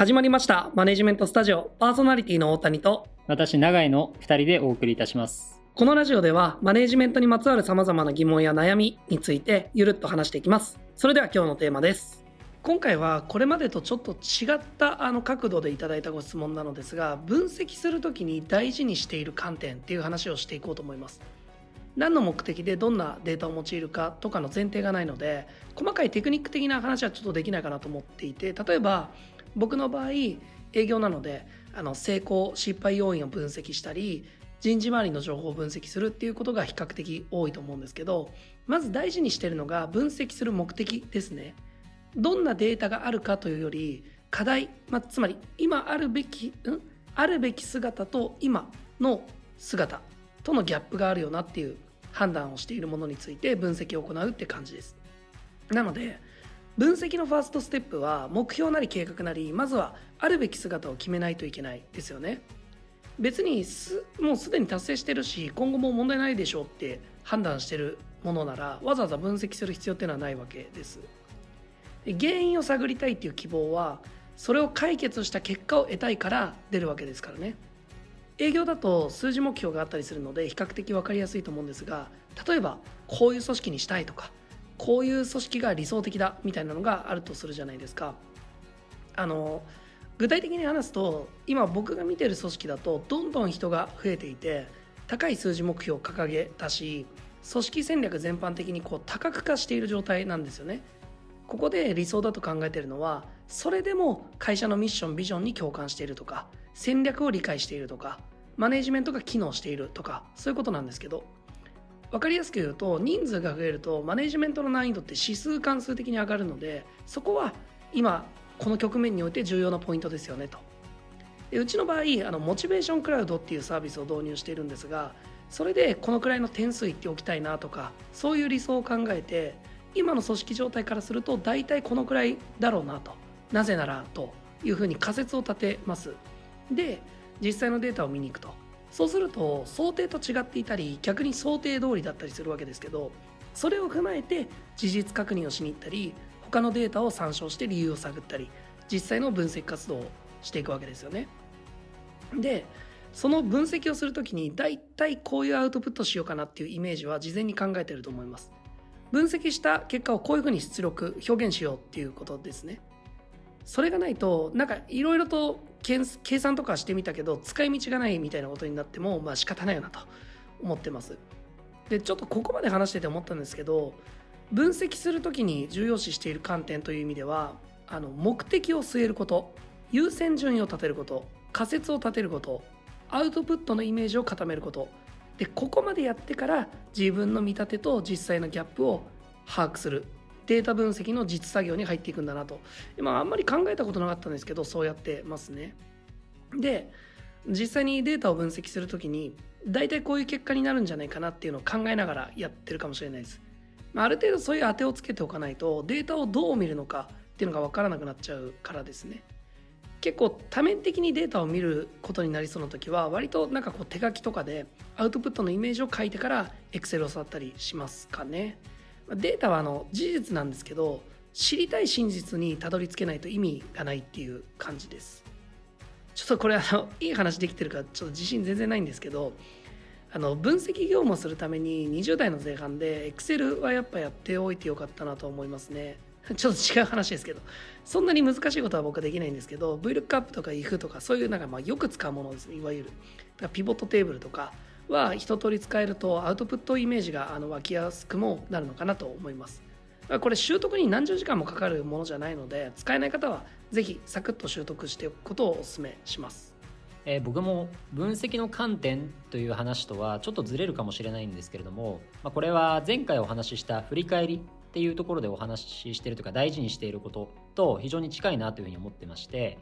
始まりました。マネジメントスタジオ。パーソナリティの大谷と。私永井の2人でお送りいたします。このラジオではマネジメントにまつわる様々な疑問や悩みについてゆるっと話していきます。それでは今日のテーマです。今回はこれまでとちょっと違ったあの角度でいただいたご質問なのですが分析するときに大事にしている観点っていう話をしていこうと思います。何の目的でどんなデータを用いるかとかの前提がないので細かいテクニック的な話はちょっとできないかなと思っていて例えば僕の場合営業なのであの成功失敗要因を分析したり人事周りの情報を分析するっていうことが比較的多いと思うんですけどまず大事にしてるのが分析する目的ですね。どんなデータがあるかというより課題、まあ、つまり今あるべき、んあるべき姿と今の姿とのギャップがあるよなっていう判断をしているものについて分析を行うって感じです。なので分析のファーストステップは目標なり計画なりまずはあるべき姿を決めないといけないですよね。別にすもうすでに達成してるし今後も問題ないでしょうって判断してるものならわざわざ分析する必要っていうのはないわけです。原因を探りたいっていう希望はそれを解決した結果を得たいから出るわけですからね。営業だと数字目標があったりするので比較的分かりやすいと思うんですが例えばこういう組織にしたいとかこういう組織が理想的だみたいなのがあるとするじゃないですか。あの具体的に話すと今僕が見てる組織だとどんどん人が増えていて高い数字目標を掲げたし組織戦略全般的にこう多角化している状態なんですよね。ここで理想だと考えてるのはそれでも会社のミッションビジョンに共感しているとか戦略を理解しているとかマネジメントが機能しているとかそういうことなんですけど分かりやすく言うと人数が増えるとマネジメントの難易度って指数関数的に上がるのでそこは今この局面において重要なポイントですよねと。でうちの場合あのモチベーションクラウドっていうサービスを導入しているんですがそれでこのくらいの点数いっておきたいなとかそういう理想を考えて今の組織状態からすると大体このくらいだろうなと。なぜならというふうに仮説を立てます。で実際のデータを見に行くと。そうすると想定と違っていたり逆に想定通りだったりするわけですけどそれを踏まえて事実確認をしに行ったり他のデータを参照して理由を探ったり実際の分析活動をしていくわけですよね。でその分析をするときに大体こういうアウトプットしようかなっていうイメージは事前に考えてると思います。分析した結果をこういうふうに出力表現しようっていうことですね。それがないとなんかいろいろと計算とかしてみたけど使い道がないみたいなことになってもまあ仕方ないよなと思ってます。でちょっとここまで話してて思ったんですけど分析する時に重要視している観点という意味ではあの目的を据えること優先順位を立てること仮説を立てることアウトプットのイメージを固めること。でここまでやってから自分の見立てと実際のギャップを把握する。データ分析の実作業に入っていくんだなと、まあ、あんまり考えたことなかったんですけどそうやってますね。で実際にデータを分析する時に大体こういう結果になるんじゃないかなっていうのを考えながらやってるかもしれないです、まあ、ある程度そういう当てをつけておかないとデータをどう見るのかっていうのが分からなくなっちゃうからですね。結構多面的にデータを見ることになりそうな時は割となんかこう手書きとかでアウトプットのイメージを書いてから Excel を触ったりしますかね。データはあの事実なんですけど知りたい真実にたどり着けないと意味がないっていう感じです。ちょっとこれあのいい話できてるかちょっと自信全然ないんですけどあの分析業務をするために20代の前半で Excel はやっぱやっておいてよかったなと思いますね。ちょっと違う話ですけどそんなに難しいことは僕はできないんですけど VLOOKUP とか IF とかそういうなんかまあよく使うものですね。いわゆるピボットテーブルとかは一通り使えるとアウトプットイメージがあの湧きやすくもなるのかなと思います。これ習得に何十時間もかかるものじゃないので使えない方はぜひサクッと習得しておくことをお勧めします。えー、僕も分析の観点という話とはちょっとずれるかもしれないんですけれども、まあ、これは前回お話しした振り返りっていうところでお話ししているというか大事にしていることと非常に近いなというふうに思ってまして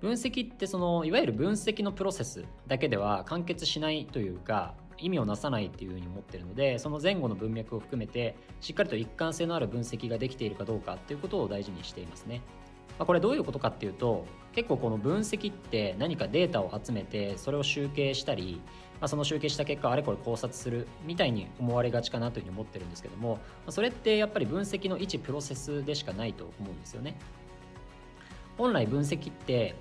分析ってそのいわゆる分析のプロセスだけでは完結しないというか意味をなさないっていうふうに思ってるのでその前後の文脈を含めてしっかりと一貫性のある分析ができているかどうかっていうことを大事にしていますね。まあ、これどういうことかっていうと結構この分析って何かデータを集めてそれを集計したり、まあ、その集計した結果あれこれ考察するみたいに思われがちかなというふうに思ってるんですけどもそれってやっぱり分析の一プロセスでしかないと思うんですよね。本来分析って、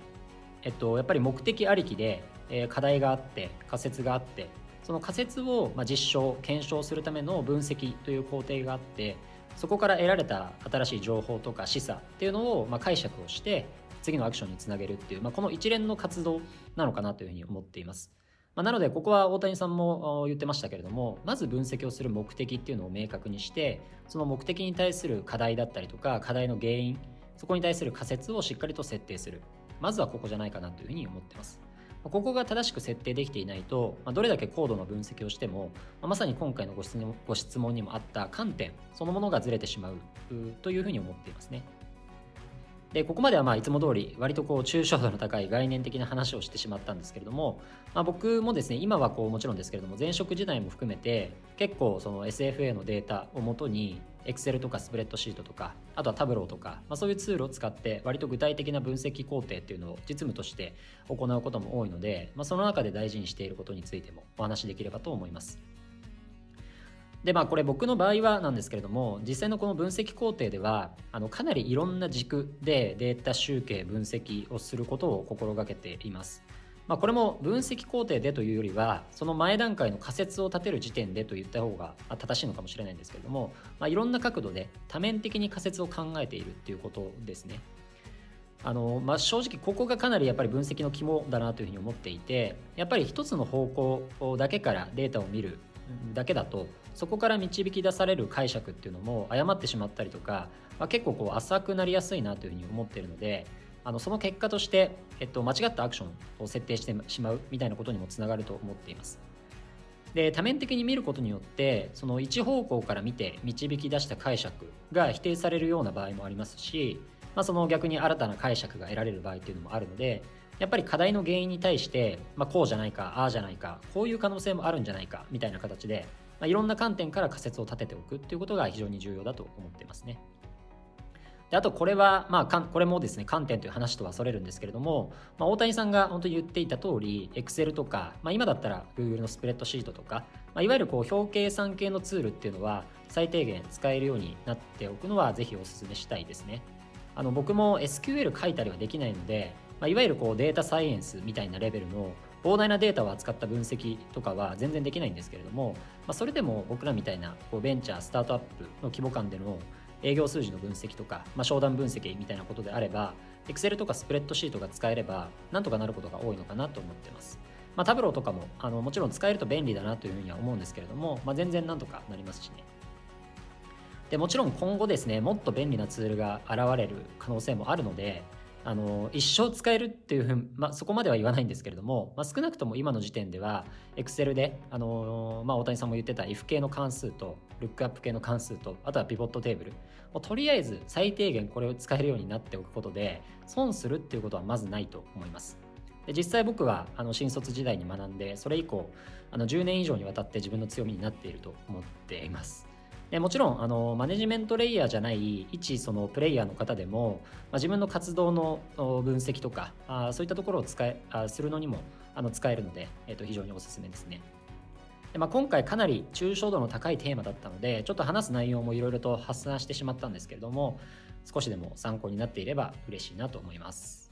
えっと、やっぱり目的ありきで、えー、課題があって仮説があってその仮説を、まあ、実証検証するための分析という工程があってそこから得られた新しい情報とか示唆っていうのを、まあ、解釈をして次のアクションにつなげるっていう、まあ、この一連の活動なのかなというふうに思っています。まあ、なのでここは大谷さんも言ってましたけれどもまず分析をする目的っていうのを明確にしてその目的に対する課題だったりとか課題の原因そこに対する仮説をしっかりと設定する。まずはここじゃないかなというふうに思ってます。ここが正しく設定できていないとどれだけ高度な分析をしてもまさに今回のご質問ご質問にもあった観点そのものがずれてしまうというふうに思っていますね。でここまではまあいつも通り割とこう抽象度の高い概念的な話をしてしまったんですけれども、まあ、僕もですね今はこうもちろんですけれども前職時代も含めて結構その SFA のデータをもとに Excel とかスプレッドシートとかあとはタブローとか、まあ、そういうツールを使って割と具体的な分析工程っていうのを実務として行うことも多いので、まあ、その中で大事にしていることについてもお話しできればと思います。でまあこれ僕の場合はなんですけれども実際のこの分析工程ではあのかなりいろんな軸でデータ集計分析をすることを心がけています。まあ、これも分析工程でというよりはその前段階の仮説を立てる時点でと言った方が正しいのかもしれないんですけれども、まあ、いろんな角度で多面的に仮説を考えているっていうことですね。あのまあ、正直ここがかなりやっぱり分析の肝だなというふうに思っていてやっぱり一つの方向だけからデータを見るだけだとそこから導き出される解釈っていうのも誤ってしまったりとか、まあ、結構こう浅くなりやすいなというふうに思っているのであのその結果として、えっと、間違ったアクションを設定してしまうみたいなことにもつながると思っています。で多面的に見ることによってその一方向から見て導き出した解釈が否定されるような場合もありますし、まあ、その逆に新たな解釈が得られる場合っていうのもあるのでやっぱり課題の原因に対して、まあ、こうじゃないかああじゃないかこういう可能性もあるんじゃないかみたいな形でまあ、いろんな観点から仮説を立てておくっていうことが非常に重要だと思っていますね。であとこれは、まあ、これもですね観点という話とはそれるんですけれども、まあ、大谷さんが本当に言っていた通り Excel とか、まあ、今だったら Google のスプレッドシートとか、まあ、いわゆるこう表計算系のツールっていうのは最低限使えるようになっておくのはぜひお勧めしたいですね。あの僕も SQL 書いたりはできないので、まあ、いわゆるこうデータサイエンスみたいなレベルの膨大なデータを扱った分析とかは全然できないんですけれども、まあ、それでも僕らみたいなこうベンチャースタートアップの規模感での営業数字の分析とか、まあ、商談分析みたいなことであれば Excel とかスプレッドシートが使えればなんとかなることが多いのかなと思ってます。まあ、タブローとかもあのもちろん使えると便利だなというふうには思うんですけれども、まあ、全然なんとかなりますしね。でもちろん今後ですねもっと便利なツールが現れる可能性もあるのであの一生使えるっていうふう、まあ、そこまでは言わないんですけれども、まあ、少なくとも今の時点では Excel であの、まあ、大谷さんも言ってた if 系の関数とルックアップ系の関数とあとはピボットテーブル。もとりあえず最低限これを使えるようになっておくことで損するっていうことはまずないと思います。で実際僕はあの新卒時代に学んでそれ以降あの10年以上にわたって自分の強みになっていると思っています。でもちろんあのマネジメントレイヤーじゃない一そのプレイヤーの方でも、まあ、自分の活動の分析とかあそういったところを使えあするのにもあの使えるので、えー、と非常におすすめですね。でまあ、今回かなり抽象度の高いテーマだったのでちょっと話す内容もいろいろと発散してしまったんですけれども少しでも参考になっていれば嬉しいなと思います。